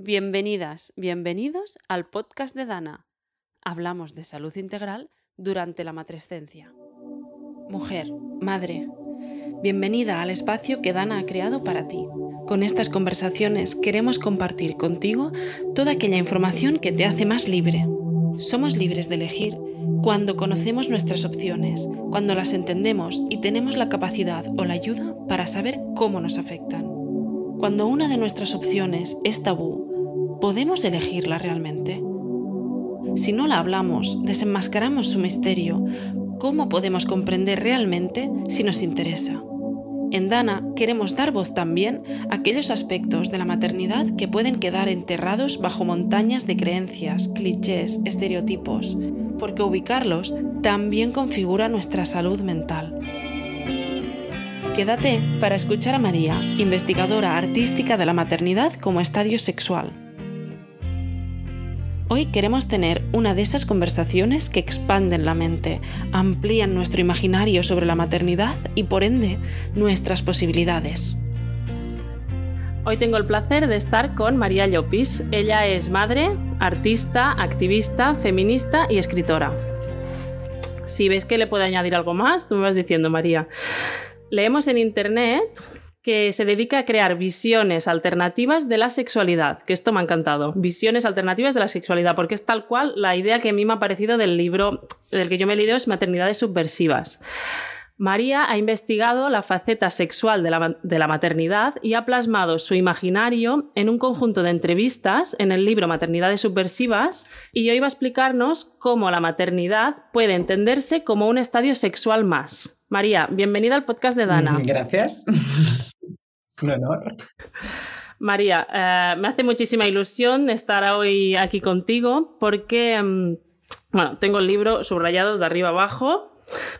Bienvenidas, bienvenidos al podcast de Dana. Hablamos de salud integral durante la matrescencia. Mujer, madre, bienvenida al espacio que Dana ha creado para ti. Con estas conversaciones queremos compartir contigo toda aquella información que te hace más libre. Somos libres de elegir cuando conocemos nuestras opciones, cuando las entendemos y tenemos la capacidad o la ayuda para saber cómo nos afectan. Cuando una de nuestras opciones es tabú, ¿podemos elegirla realmente? Si no la hablamos, desenmascaramos su misterio, ¿cómo podemos comprender realmente si nos interesa? En Dana queremos dar voz también a aquellos aspectos de la maternidad que pueden quedar enterrados bajo montañas de creencias, clichés, estereotipos, porque ubicarlos también configura nuestra salud mental. Quédate para escuchar a María, investigadora artística de la maternidad como estadio sexual. Hoy queremos tener una de esas conversaciones que expanden la mente, amplían nuestro imaginario sobre la maternidad y por ende nuestras posibilidades. Hoy tengo el placer de estar con María Llopis. Ella es madre, artista, activista, feminista y escritora. Si ves que le puedo añadir algo más, tú me vas diciendo, María. Leemos en internet que se dedica a crear visiones alternativas de la sexualidad, que esto me ha encantado, visiones alternativas de la sexualidad, porque es tal cual la idea que a mí me ha parecido del libro del que yo me he leído es Maternidades Subversivas. María ha investigado la faceta sexual de la, maternidad y ha plasmado su imaginario en un conjunto de entrevistas en el libro Maternidades Subversivas y hoy va a explicarnos cómo la maternidad puede entenderse como un estadio sexual más. María, bienvenida al podcast de Dana. Gracias. Un honor. María, eh, me hace muchísima ilusión estar hoy aquí contigo porque, mm, bueno, tengo el libro subrayado de arriba abajo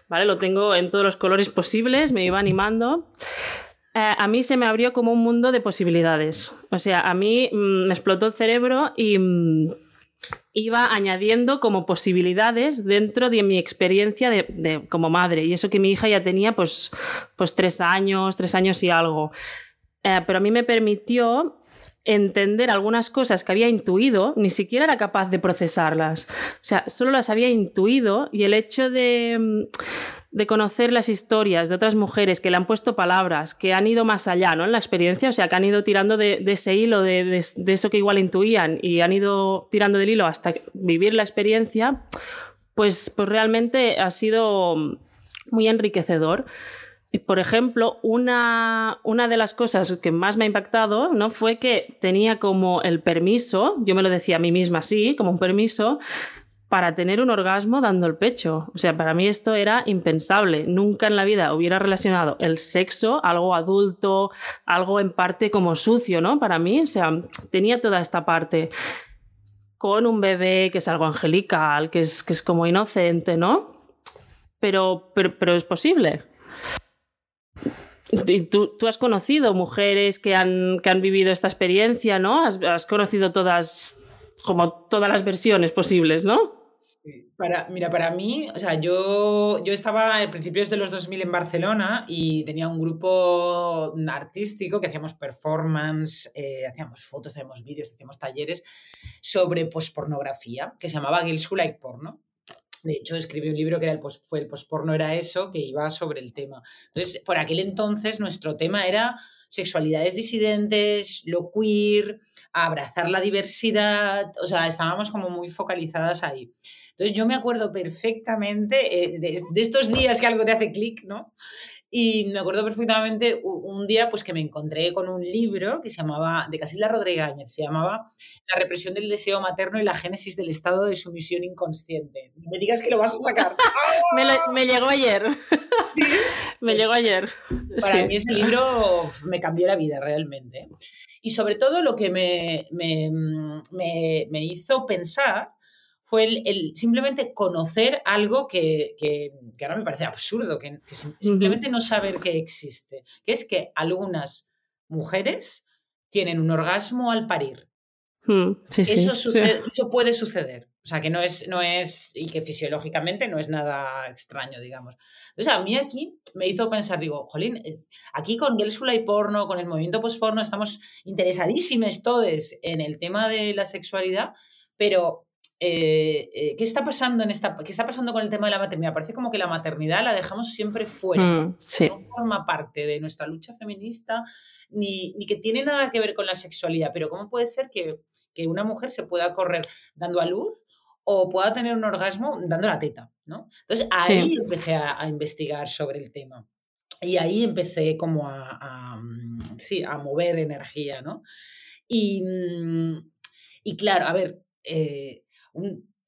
¿vale? Lo tengo en todos los colores posibles, me iba animando. Eh, a mí se me abrió como un mundo de posibilidades. O sea, a mí mm, me explotó el cerebro y mm, iba añadiendo como posibilidades dentro de mi experiencia de, como madre. Y eso que mi hija ya tenía pues, pues tres años, tres años y algo. Eh, pero a mí me permitió entender algunas cosas que había intuido, ni siquiera era capaz de procesarlas. O sea, solo las había intuido y el hecho de, mm, conocer las historias de otras mujeres que le han puesto palabras, que han ido más allá ¿no? en la experiencia, o sea, que han ido tirando de, ese hilo, de, de, eso que igual intuían y han ido tirando del hilo hasta vivir la experiencia, pues, pues realmente ha sido muy enriquecedor. Por ejemplo, una, una, de las cosas que más me ha impactado ¿no? fue que tenía como el permiso, yo me lo decía a mí misma así, como un permiso, para tener un orgasmo dando el pecho. O sea, para mí esto era impensable. Nunca en la vida hubiera relacionado el sexo, algo adulto, algo en parte como sucio, ¿no? Para mí, o sea, tenía toda esta parte con un bebé que es algo angelical, que es, que es como inocente, ¿no? Pero, pero, pero es posible. Tú, has conocido mujeres que han, que han vivido esta experiencia, ¿no? Has, conocido todas, como todas las versiones posibles, ¿no? Para, mira, para mí, o sea, yo, yo estaba a principios de los 2000 en Barcelona y tenía un grupo artístico que hacíamos performance, eh, hacíamos fotos, hacíamos vídeos, hacíamos talleres sobre pospornografía, que se llamaba Girls Who Like Porno. De hecho, escribí un libro que era el post, fue el postporno era eso, que iba sobre el tema. Entonces, por aquel entonces nuestro tema era sexualidades disidentes, lo queer, abrazar la diversidad, o sea, estábamos como muy focalizadas ahí. Entonces yo me acuerdo perfectamente eh, de, de, estos días que algo te hace clic, ¿no? Y me acuerdo perfectamente un día pues que me encontré con un libro que se llamaba, de Casilda Rodríguez, se llamaba La represión del deseo materno y la génesis del estado de sumisión inconsciente. No me digas que lo vas a sacar. me, llegó ayer. ¿Sí? me llegó ayer. Para mí ese libro me cambió la vida realmente. Y sobre todo lo que me, me, me, me hizo pensar fue el, simplemente conocer algo que, que, ahora me parece absurdo, que, simplemente no saber que existe, que es que algunas mujeres tienen un orgasmo al parir. Hmm, eso, eso puede suceder. O sea, que no es, no es, y que fisiológicamente no es nada extraño, digamos. Entonces, a mí aquí me hizo pensar, digo, jolín, aquí con Gelsula y porno, con el movimiento postporno, estamos interesadísimos todos en el tema de la sexualidad, pero eh, eh, ¿qué está pasando en esta, qué está pasando con el tema de la maternidad? Parece como que la maternidad la dejamos siempre fuera, hmm, no forma parte de nuestra lucha feminista, ni, ni que tiene nada que ver con la sexualidad, pero ¿cómo puede ser que, que una mujer se pueda correr dando a luz o pueda tener un orgasmo dando la teta, ¿no? Entonces ahí empecé a, investigar sobre el tema. Y ahí empecé como a, mm, sí, a mover energía, ¿no? Y, mm, y claro, a ver, eh,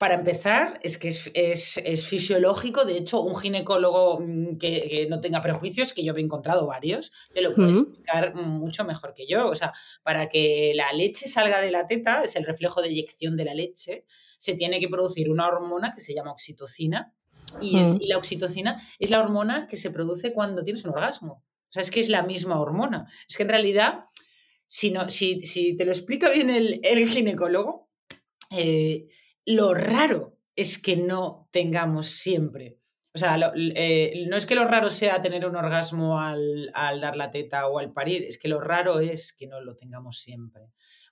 para empezar, es que es, fisiológico, de hecho, un ginecólogo mm, que, no tenga prejuicios, que yo he encontrado varios, te lo puede explicar mucho mejor que yo. O sea, para que la leche salga de la teta, es el reflejo de eyección de la leche, se tiene que producir una hormona que se llama oxitocina. Y, es, la oxitocina es la hormona que se produce cuando tienes un orgasmo. O sea, es que es la misma hormona. Es que en realidad, si, no, si, si te lo explica bien el, ginecólogo, eh, lo raro es que no tengamos siempre. O sea, eh, no es que lo raro sea tener un orgasmo al, al, dar la teta o al parir, es que lo raro es que no lo tengamos siempre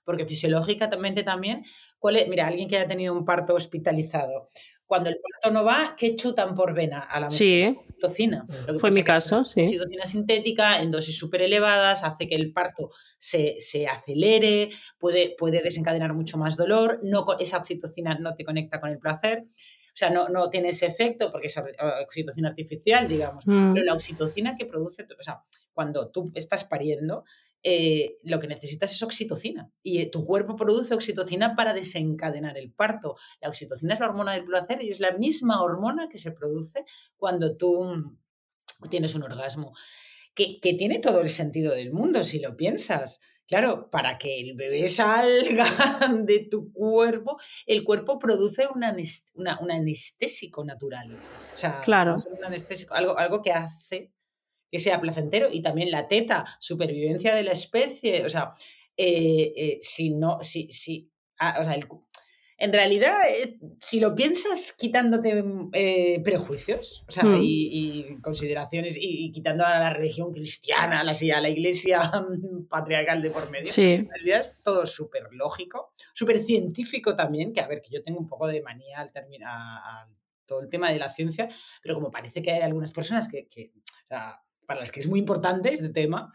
porque fisiológicamente también, ¿cuál es? mira, alguien que haya tenido un parto hospitalizado, cuando el parto no va, ¿qué chutan por vena a la mujer? Sí. Oxitocina. Fue mi caso, sí. Oxitocina sintética en dosis súper elevadas hace que el parto se, acelere, puede, puede, desencadenar mucho más dolor, no, esa oxitocina no te conecta con el placer. O sea, no, no tiene ese efecto porque es oxitocina artificial, digamos. Mm. Pero la oxitocina que produce, o sea, cuando tú estás pariendo, eh, lo que necesitas es oxitocina. Y eh, tu cuerpo produce oxitocina para desencadenar el parto. La oxitocina es la hormona del placer y es la misma hormona que se produce cuando tú mm, tienes un orgasmo. Que, que tiene todo el sentido del mundo si lo piensas. Claro, para que el bebé salga de tu cuerpo, el cuerpo produce un, anestésico natural. O sea, claro. un anestésico, algo, algo que hace que sea placentero y también la teta, supervivencia de la especie, o sea, eh, eh, si no, si, si, ah, o sea, en realidad, eh, si lo piensas quitándote prejuicios o sea, hmm. y, consideraciones y, quitando a la religión cristiana, a la, a la iglesia patriarcal de por medio, en realidad es todo súper lógico, súper científico también, que a ver, que yo tengo un poco de manía al terminar todo el tema de la ciencia, pero como parece que hay algunas personas que, que o sea, para las que es muy importante este tema.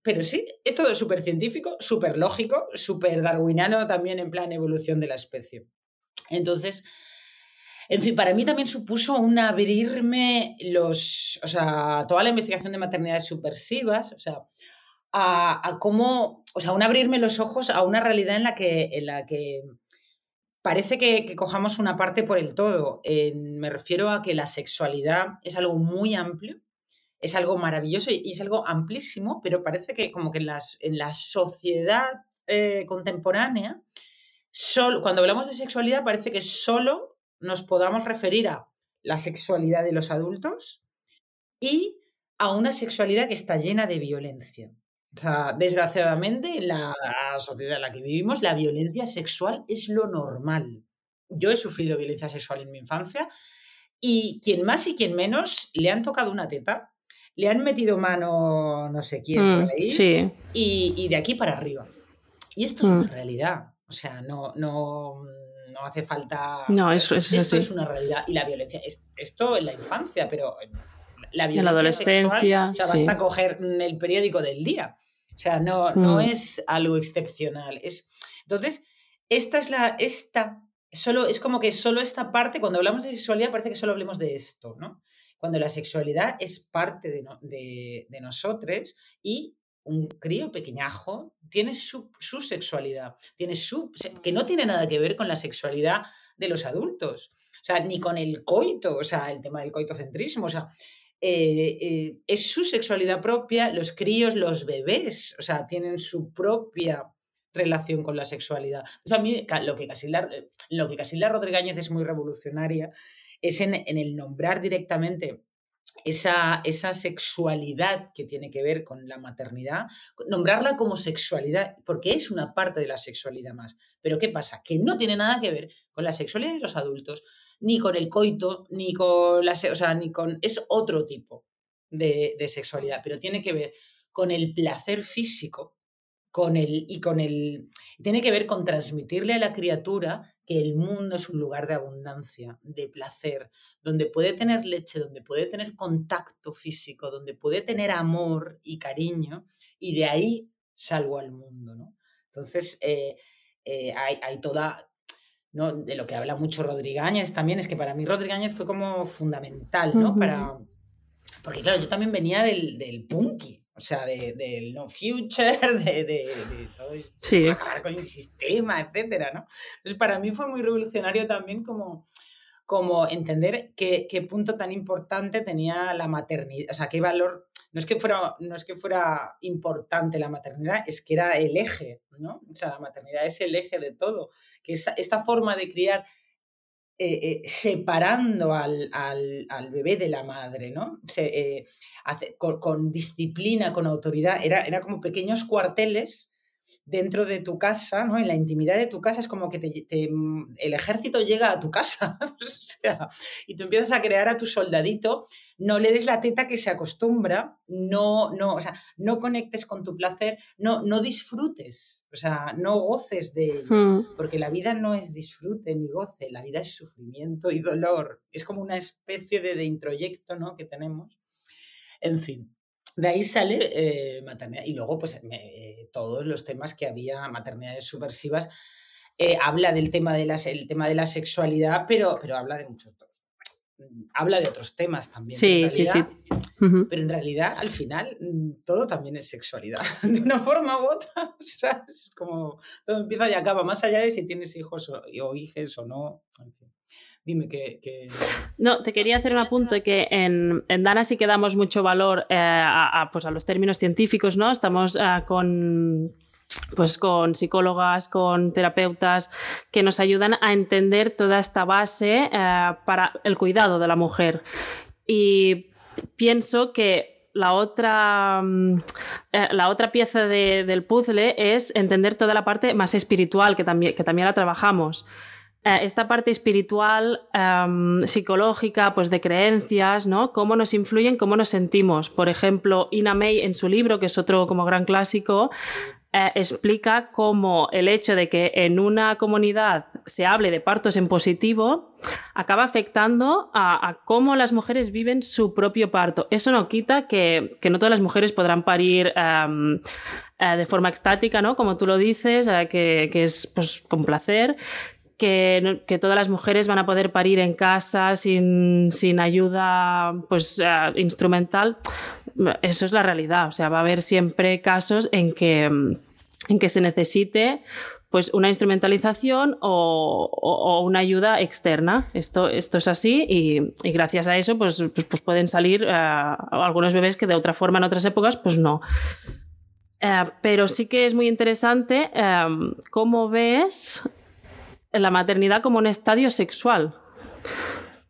Pero sí, es todo súper científico, súper lógico, súper darwiniano también en plan evolución de la especie. Entonces, en fin, para mí también supuso un abrirme los, o sea, toda la investigación de maternidades subversivas, o sea, a, cómo, o sea, un abrirme los ojos a una realidad en la que, en la que parece que cojamos una parte por el todo. me refiero a que la sexualidad es algo muy amplio es algo maravilloso y, es algo amplísimo, pero parece que como que en, las, en la sociedad eh, contemporánea, cuando hablamos de sexualidad parece que solo nos podamos referir a la sexualidad de los adultos y a una sexualidad que está llena de violencia. desgraciadamente, en la sociedad en la que vivimos, la violencia sexual es lo normal. Yo he sufrido violencia sexual en mi infancia y quien más y quien menos le han tocado una teta le han metido mano no sé quién por mm, ahí y, de aquí para arriba. Y esto es una mm. realidad. O sea, no, no, no hace falta. No, eso, es esto es una realidad. Y la violencia, esto en la infancia, pero la violencia. En la adolescencia. Sexual, o sea, basta coger el periódico del día. O sea, no, no mm. es algo excepcional. Es... Entonces, esta es la. Esta solo es como que solo esta parte, cuando hablamos de sexualidad, parece que solo hablemos de esto, ¿no? Cuando la sexualidad es parte de, de, nosotros y un crío pequeñajo tiene su, sexualidad, tiene su, que no tiene nada que ver con la sexualidad de los adultos, o sea, ni con el coito, o sea, el tema del coitocentrismo, o sea, eh, eh, es su sexualidad propia, los críos, los bebés, o sea, tienen su propia relación con la sexualidad. O sea, a mí lo que Casilda, lo que Casilda Rodríguez es muy revolucionaria es en, el nombrar directamente esa, esa sexualidad que tiene que ver con la maternidad, nombrarla como sexualidad, porque es una parte de la sexualidad más. Pero ¿qué pasa? Que no tiene nada que ver con la sexualidad de los adultos, ni con el coito, ni con la... O sea, ni con... Es otro tipo de, de sexualidad, pero tiene que ver con el placer físico con el, y con el... Tiene que ver con transmitirle a la criatura que el mundo es un lugar de abundancia, de placer, donde puede tener leche, donde puede tener contacto físico, donde puede tener amor y cariño, y de ahí salgo al mundo, ¿no? Entonces, eh, eh, hay, toda, ¿no? De lo que habla mucho Rodríguez también, es que para mí Rodríguez fue como fundamental, ¿no? Para... Porque claro, yo también venía del, del punky, o sea, del de no future, de, de, todo sí. acabar con el sistema, etcétera, ¿no? Entonces, para mí fue muy revolucionario también como, como entender qué, qué, punto tan importante tenía la maternidad, o sea, qué valor, no es, que fuera, no es que fuera importante la maternidad, es que era el eje, ¿no? O sea, la maternidad es el eje de todo, que esta, esta forma de criar eh, eh, separando al, al, al, bebé de la madre, ¿no? Se, eh, con, disciplina, con autoridad, era, era como pequeños cuarteles dentro de tu casa, ¿no? En la intimidad de tu casa es como que te, el ejército llega a tu casa, o sea, y tú empiezas a crear a tu soldadito, no le des la teta que se acostumbra, no, no, o sea, no conectes con tu placer, no, no disfrutes, o sea, no goces de ello, hmm. porque la vida no es disfrute ni goce, la vida es sufrimiento y dolor, es como una especie de, de introyecto, ¿no? Que tenemos en fin, de ahí sale eh, maternidad. Y luego, pues, eh, todos los temas que había, maternidades subversivas, eh, habla del tema de, el tema de la sexualidad, pero, pero habla de muchos otros. Habla de otros temas también. Sí, sí, sí. Pero en realidad, al final, mm, todo también es sexualidad. De una forma u otra. O sea, es como todo empieza y acaba, más allá de si tienes hijos o, o hijas o no. En fin. Dime que, No, te quería hacer un apunte que en, en Dana sí que damos mucho valor eh, a, pues a los términos científicos, ¿no? Estamos eh, con pues con psicólogas, con terapeutas que nos ayudan a entender toda esta base eh, para el cuidado de la mujer. Y pienso que la otra, mm, la otra pieza del puzzle es entender toda la parte más espiritual, que también, que también la trabajamos. Eh, esta parte espiritual, em, psicológica, pues de creencias, ¿no? Cómo nos influyen, cómo nos sentimos. Por ejemplo, Ina May en su libro, que es otro como gran clásico, eh, explica cómo el hecho de que en una comunidad se hable de partos en positivo acaba afectando a, cómo las mujeres viven su propio parto. Eso no quita que, no todas las mujeres podrán parir em, eh, de forma extática, ¿no? Como tú lo dices, que, que, es pues, con placer, que, todas las mujeres van a poder parir en casa sin, ayuda pues, eh, instrumental. Eso es la realidad. O sea, va a haber siempre casos en que, en que se necesite pues una instrumentalización o, una ayuda externa. Esto, esto es así y, gracias a eso pues, pues, pues pueden salir eh, algunos bebés que de otra forma en otras épocas pues no. Eh, pero sí que es muy interesante cómo ves la maternidad como un estadio sexual.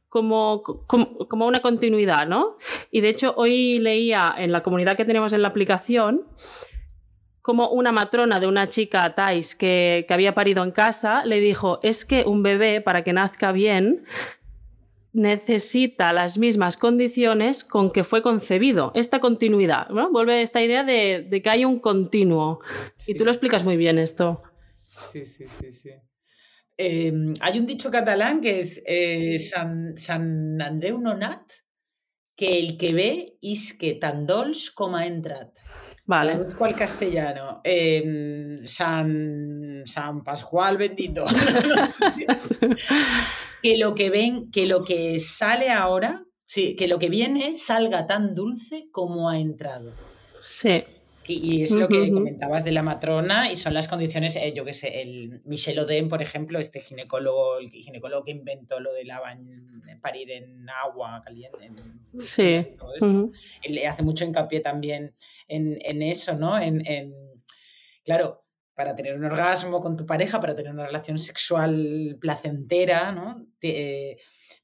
Como, como, una continuidad, ¿no? Y de hecho, hoy leía en la comunidad que tenemos en la aplicación como una matrona de una chica, Thais, que, que había parido en casa, le dijo, es que un bebé, para que nazca bien, necesita las mismas condiciones con que fue concebido, esta continuidad. ¿no? Vuelve esta idea de, de, que hay un continuo. Y tú lo explicas muy bien esto. Sí, sí, sí, sí. Em, hay un dicho catalán que es eh, San, San Andreu nonat, que el que ve is que tan dols como ha entrat. Vale. Traduzco al castellano. Em, San, San Pascual bendito. que lo que ven, que lo que sale ahora, sí, que lo que viene salga tan dulce como ha entrado. Sí. Y es lo que comentabas de la matrona y son las condiciones, eh, yo qué sé, el Michel Oden, por ejemplo, este ginecólogo, el ginecólogo que inventó lo de la parir en agua caliente. sí. Él hace mucho hincapié también en, eso, ¿no? En, claro, para tener un orgasmo con tu pareja, para tener una relación sexual placentera, ¿no? Eh,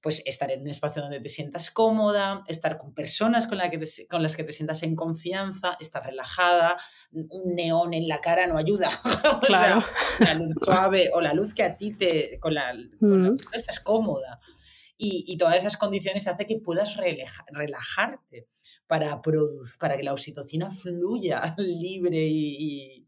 pues estar en un espacio donde te sientas cómoda, estar con personas con, que con las que te sientas en confianza, estar relajada, un neón en la cara no ayuda. Claro. la luz suave o la luz que a ti te. con la, mm. estás cómoda. Y, todas esas condiciones hacen que puedas relajarte para, para que la oxitocina fluya libre y,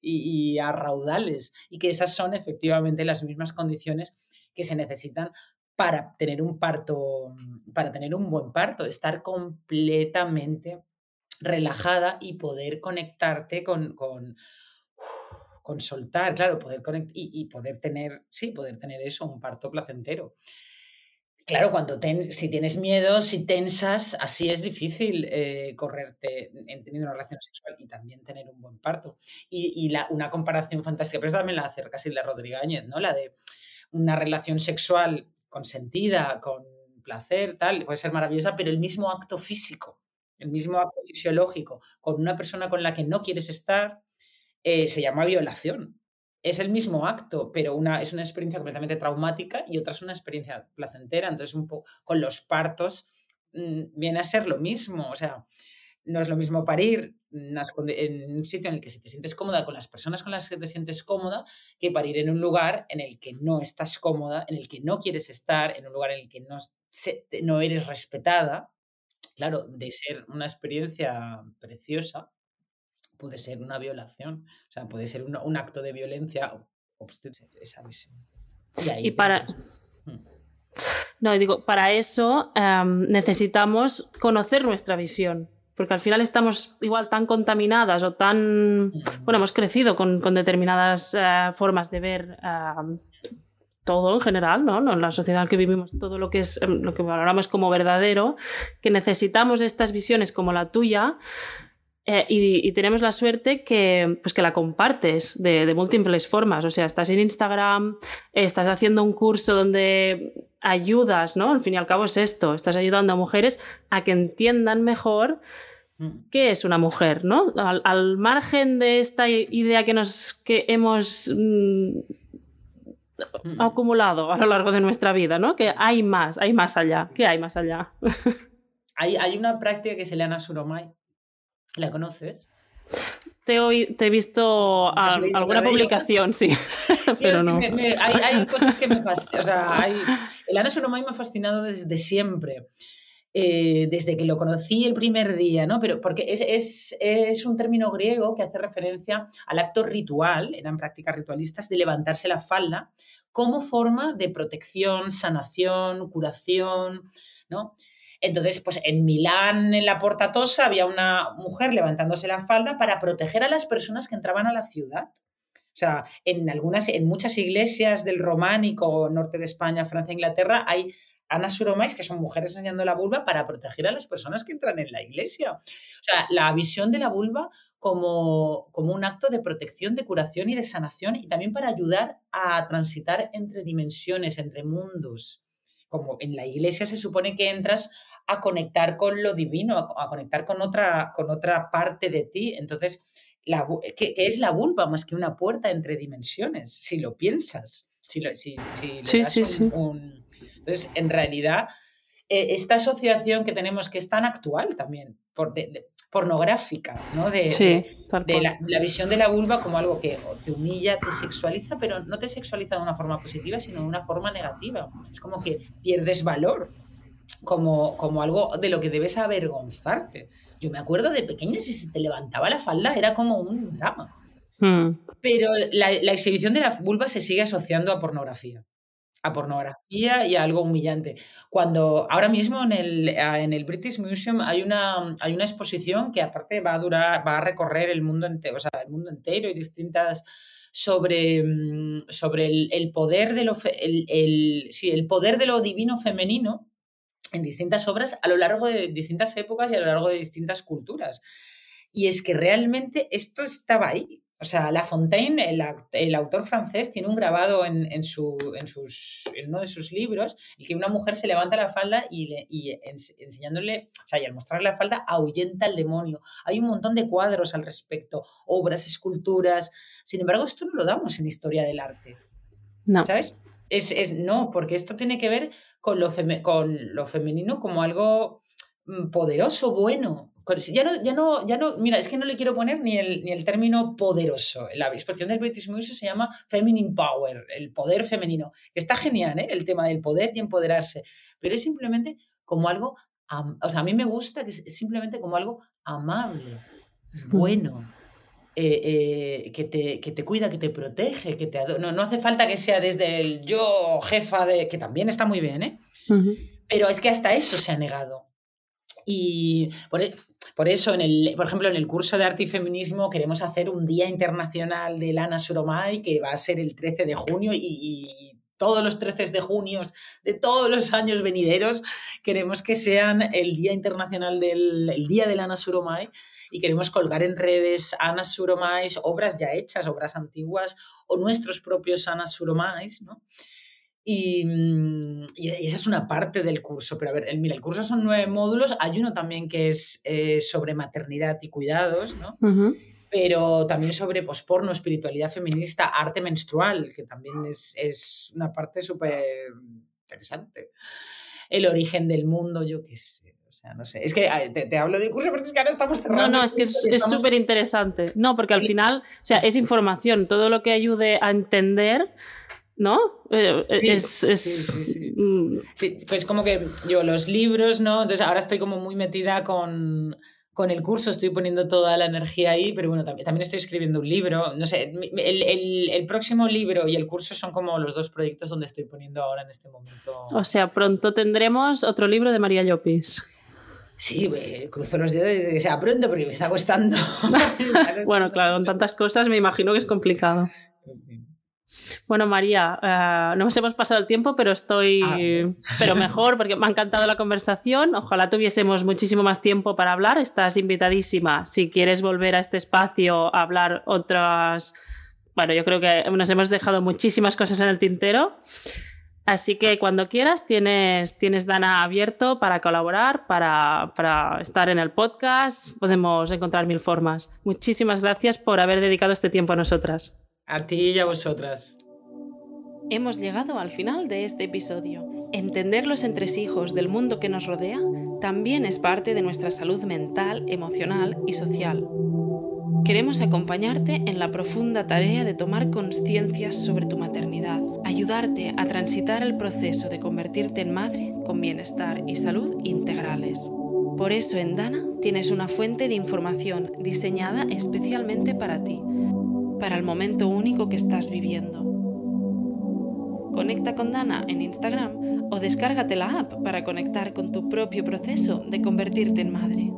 y, a raudales. Y que esas son efectivamente las mismas condiciones que se necesitan para tener un parto, para tener un buen parto, estar completamente relajada y poder conectarte con, con, con soltar, claro, poder conectar y, poder tener, sí, poder tener eso, un parto placentero. Claro, cuando si tienes miedo, si tensas, así es difícil eh, correrte en teniendo una relación sexual y también tener un buen parto. Y, la, una comparación fantástica, pero también la hace casi la Rodríguez, ¿no? La de una relación sexual consentida, con placer, tal, puede ser maravillosa, pero el mismo acto físico, el mismo acto fisiológico con una persona con la que no quieres estar, eh, se llama violación. Es el mismo acto, pero una es una experiencia completamente traumática y otra es una experiencia placentera. Entonces, un poco con los partos mm, viene a ser lo mismo. O sea, no es lo mismo parir en un sitio en el que si te sientes cómoda con las personas con las que te sientes cómoda que parir en un lugar en el que no estás cómoda, en el que no quieres estar, en un lugar en el que no, no eres respetada. Claro, de ser una experiencia preciosa, puede ser una violación, o sea, puede ser un, acto de violencia esa visión. Y, para... Mm. No, digo, para eso em, necesitamos conocer nuestra visión porque al final estamos igual tan contaminadas o tan, bueno, hemos crecido con, determinadas eh, formas de ver eh, todo en general, ¿no? En la sociedad en que vivimos, todo lo que es em, lo que valoramos como verdadero, que necesitamos estas visiones como la tuya. Eh, y, tenemos la suerte que, pues que la compartes de, de, múltiples formas. O sea, estás en Instagram, estás haciendo un curso donde ayudas, ¿no? Al fin y al cabo es esto, estás ayudando a mujeres a que entiendan mejor mm. qué es una mujer, ¿no? Al, margen de esta idea que, nos, que hemos mm, mm. acumulado a lo largo de nuestra vida, ¿no? Que hay más, hay más allá. ¿Qué hay más allá? hay, hay, una práctica que se llama Suromai. ¿La conoces? te, he visto alguna publicación, sí, pero no. hay, cosas que me fascinan. O sea, el Ana Sonomai me ha fascinado desde siempre. Eh, desde que lo conocí el primer día, ¿no? Pero porque es, es, un término griego que hace referencia al acto ritual, eran prácticas ritualistas, de levantarse la falda como forma de protección, sanación, curación, ¿no? Entonces, pues en Milán, en la Porta Tosa, había una mujer levantándose la falda para proteger a las personas que entraban a la ciudad. O sea, en algunas, en muchas iglesias del románico, norte de España, Francia, Inglaterra, hay anas que son mujeres enseñando la vulva para proteger a las personas que entran en la iglesia. O sea, la visión de la vulva como, como un acto de protección, de curación y de sanación y también para ayudar a transitar entre dimensiones, entre mundos. Como en la iglesia se supone que entras a conectar con lo divino, a, conectar con otra, con otra parte de ti. Entonces, la, ¿qué, es la vulva más que una puerta entre dimensiones? Si lo piensas, si, si, sí, sí, sí. Entonces, en realidad, e, esta asociación que tenemos, que es tan actual también, por, pornográfica, ¿no? De, la, la, visión de la vulva como algo que te humilla, te sexualiza, pero no te sexualiza de una forma positiva, sino de una forma negativa. Es como que pierdes valor como, como algo de lo que debes avergonzarte. Yo me acuerdo de pequeña, si se te levantaba la falda era como un drama. Hmm. Pero la, exhibición de la vulva se sigue asociando a pornografía. A pornografía y a algo humillante. Cuando ahora mismo en el, en el British Museum hay una, hay una exposición que aparte va a durar, va a recorrer el mundo entero, o sea, el mundo entero y distintas sobre, mm, sobre el, poder de lo el, el poder de lo divino femenino en distintas obras a lo largo de distintas épocas y a lo largo de distintas culturas. Y es que realmente esto estaba ahí. O sea, La Fontaine, el, autor francés, tiene un grabado en, su, en, sus, en uno de sus libros, el que una mujer se levanta la falda y, y enseñándole, o sea, y al mostrarle la falda, ahuyenta al demonio. Hay un montón de cuadros al respecto, obras, esculturas. Sin embargo, esto no lo damos en historia del arte. No. ¿Sabes? Es, es, no, porque esto tiene que ver con lo, con lo femenino como algo mm, poderoso, bueno. Ya no, ya, no, ya no, mira, es que no le quiero poner ni el, ni el término poderoso. La expresión del British Museum se llama Feminine Power, el poder femenino. Está genial, ¿eh? El tema del poder y empoderarse, pero es simplemente como algo, o sea, a mí me gusta que es simplemente como algo amable, bueno, eh, eh, que, te, que, te, cuida, que te protege, que te no, no, hace falta que sea desde el yo jefa de... que también está muy bien, ¿eh? Pero es que hasta eso se ha negado. Y por, e, por, eso, en el, por ejemplo, en el curso de arte y feminismo queremos hacer un Día Internacional de Lana Suromay, que va a ser el 13 de junio y, y todos los 13 de junio de todos los años venideros queremos que sean el Día Internacional del el Día de Lana Suromay y queremos colgar en redes Anas Suromais, obras ya hechas, obras antiguas o nuestros propios Anas Suromais, ¿no? Y, esa es una parte del curso. Pero a ver, mira, el curso son nueve módulos. Hay uno también que es eh, sobre maternidad y cuidados, ¿no? Pero también sobre posporno, espiritualidad feminista, arte menstrual, que también es, es una parte súper interesante. El origen del mundo, yo qué sé no sé. Es que te, hablo de curso, pero es que ahora estamos cerrando. No, no, es que es súper interesante. No, porque al final, o sea, es información. Todo lo que ayude a entender. ¿no? Eh, es, es... Mm. Sí, pues como que yo los libros, ¿no? Entonces ahora estoy como muy metida con, con el curso, estoy poniendo toda la energía ahí, pero bueno, también, también estoy escribiendo un libro. No sé, el, el, el, próximo libro y el curso son como los dos proyectos donde estoy poniendo ahora en este momento. O sea, pronto tendremos otro libro de María Llopis. Sí, cruzo los dedos y que sea pronto porque me está costando. bueno, claro, con tantas cosas me imagino que es complicado. Bueno, María, uh, no nos hemos pasado el tiempo, pero estoy ah, pues. pero mejor porque me ha encantado la conversación. Ojalá tuviésemos muchísimo más tiempo para hablar. Estás invitadísima. Si quieres volver a este espacio a hablar otras... Bueno, yo creo que nos hemos dejado muchísimas cosas en el tintero. Así que cuando quieras tienes, tienes Dana abierto para colaborar, para, para, estar en el podcast. Podemos encontrar mil formas. Muchísimas gracias por haber dedicado este tiempo a nosotras. A ti y a vosotras. Hemos llegado al final de este episodio. Entender los entresijos del mundo que nos rodea también es parte de nuestra salud mental, emocional y social. Queremos acompañarte en la profunda tarea de tomar conciencia sobre tu maternidad, ayudarte a transitar el proceso de convertirte en madre con bienestar y salud integrales. Por eso en Dana tienes una fuente de información diseñada especialmente para ti, para el momento único que estás viviendo. Conecta con Dana en Instagram o descárgate la app para conectar con tu propio proceso de convertirte en madre.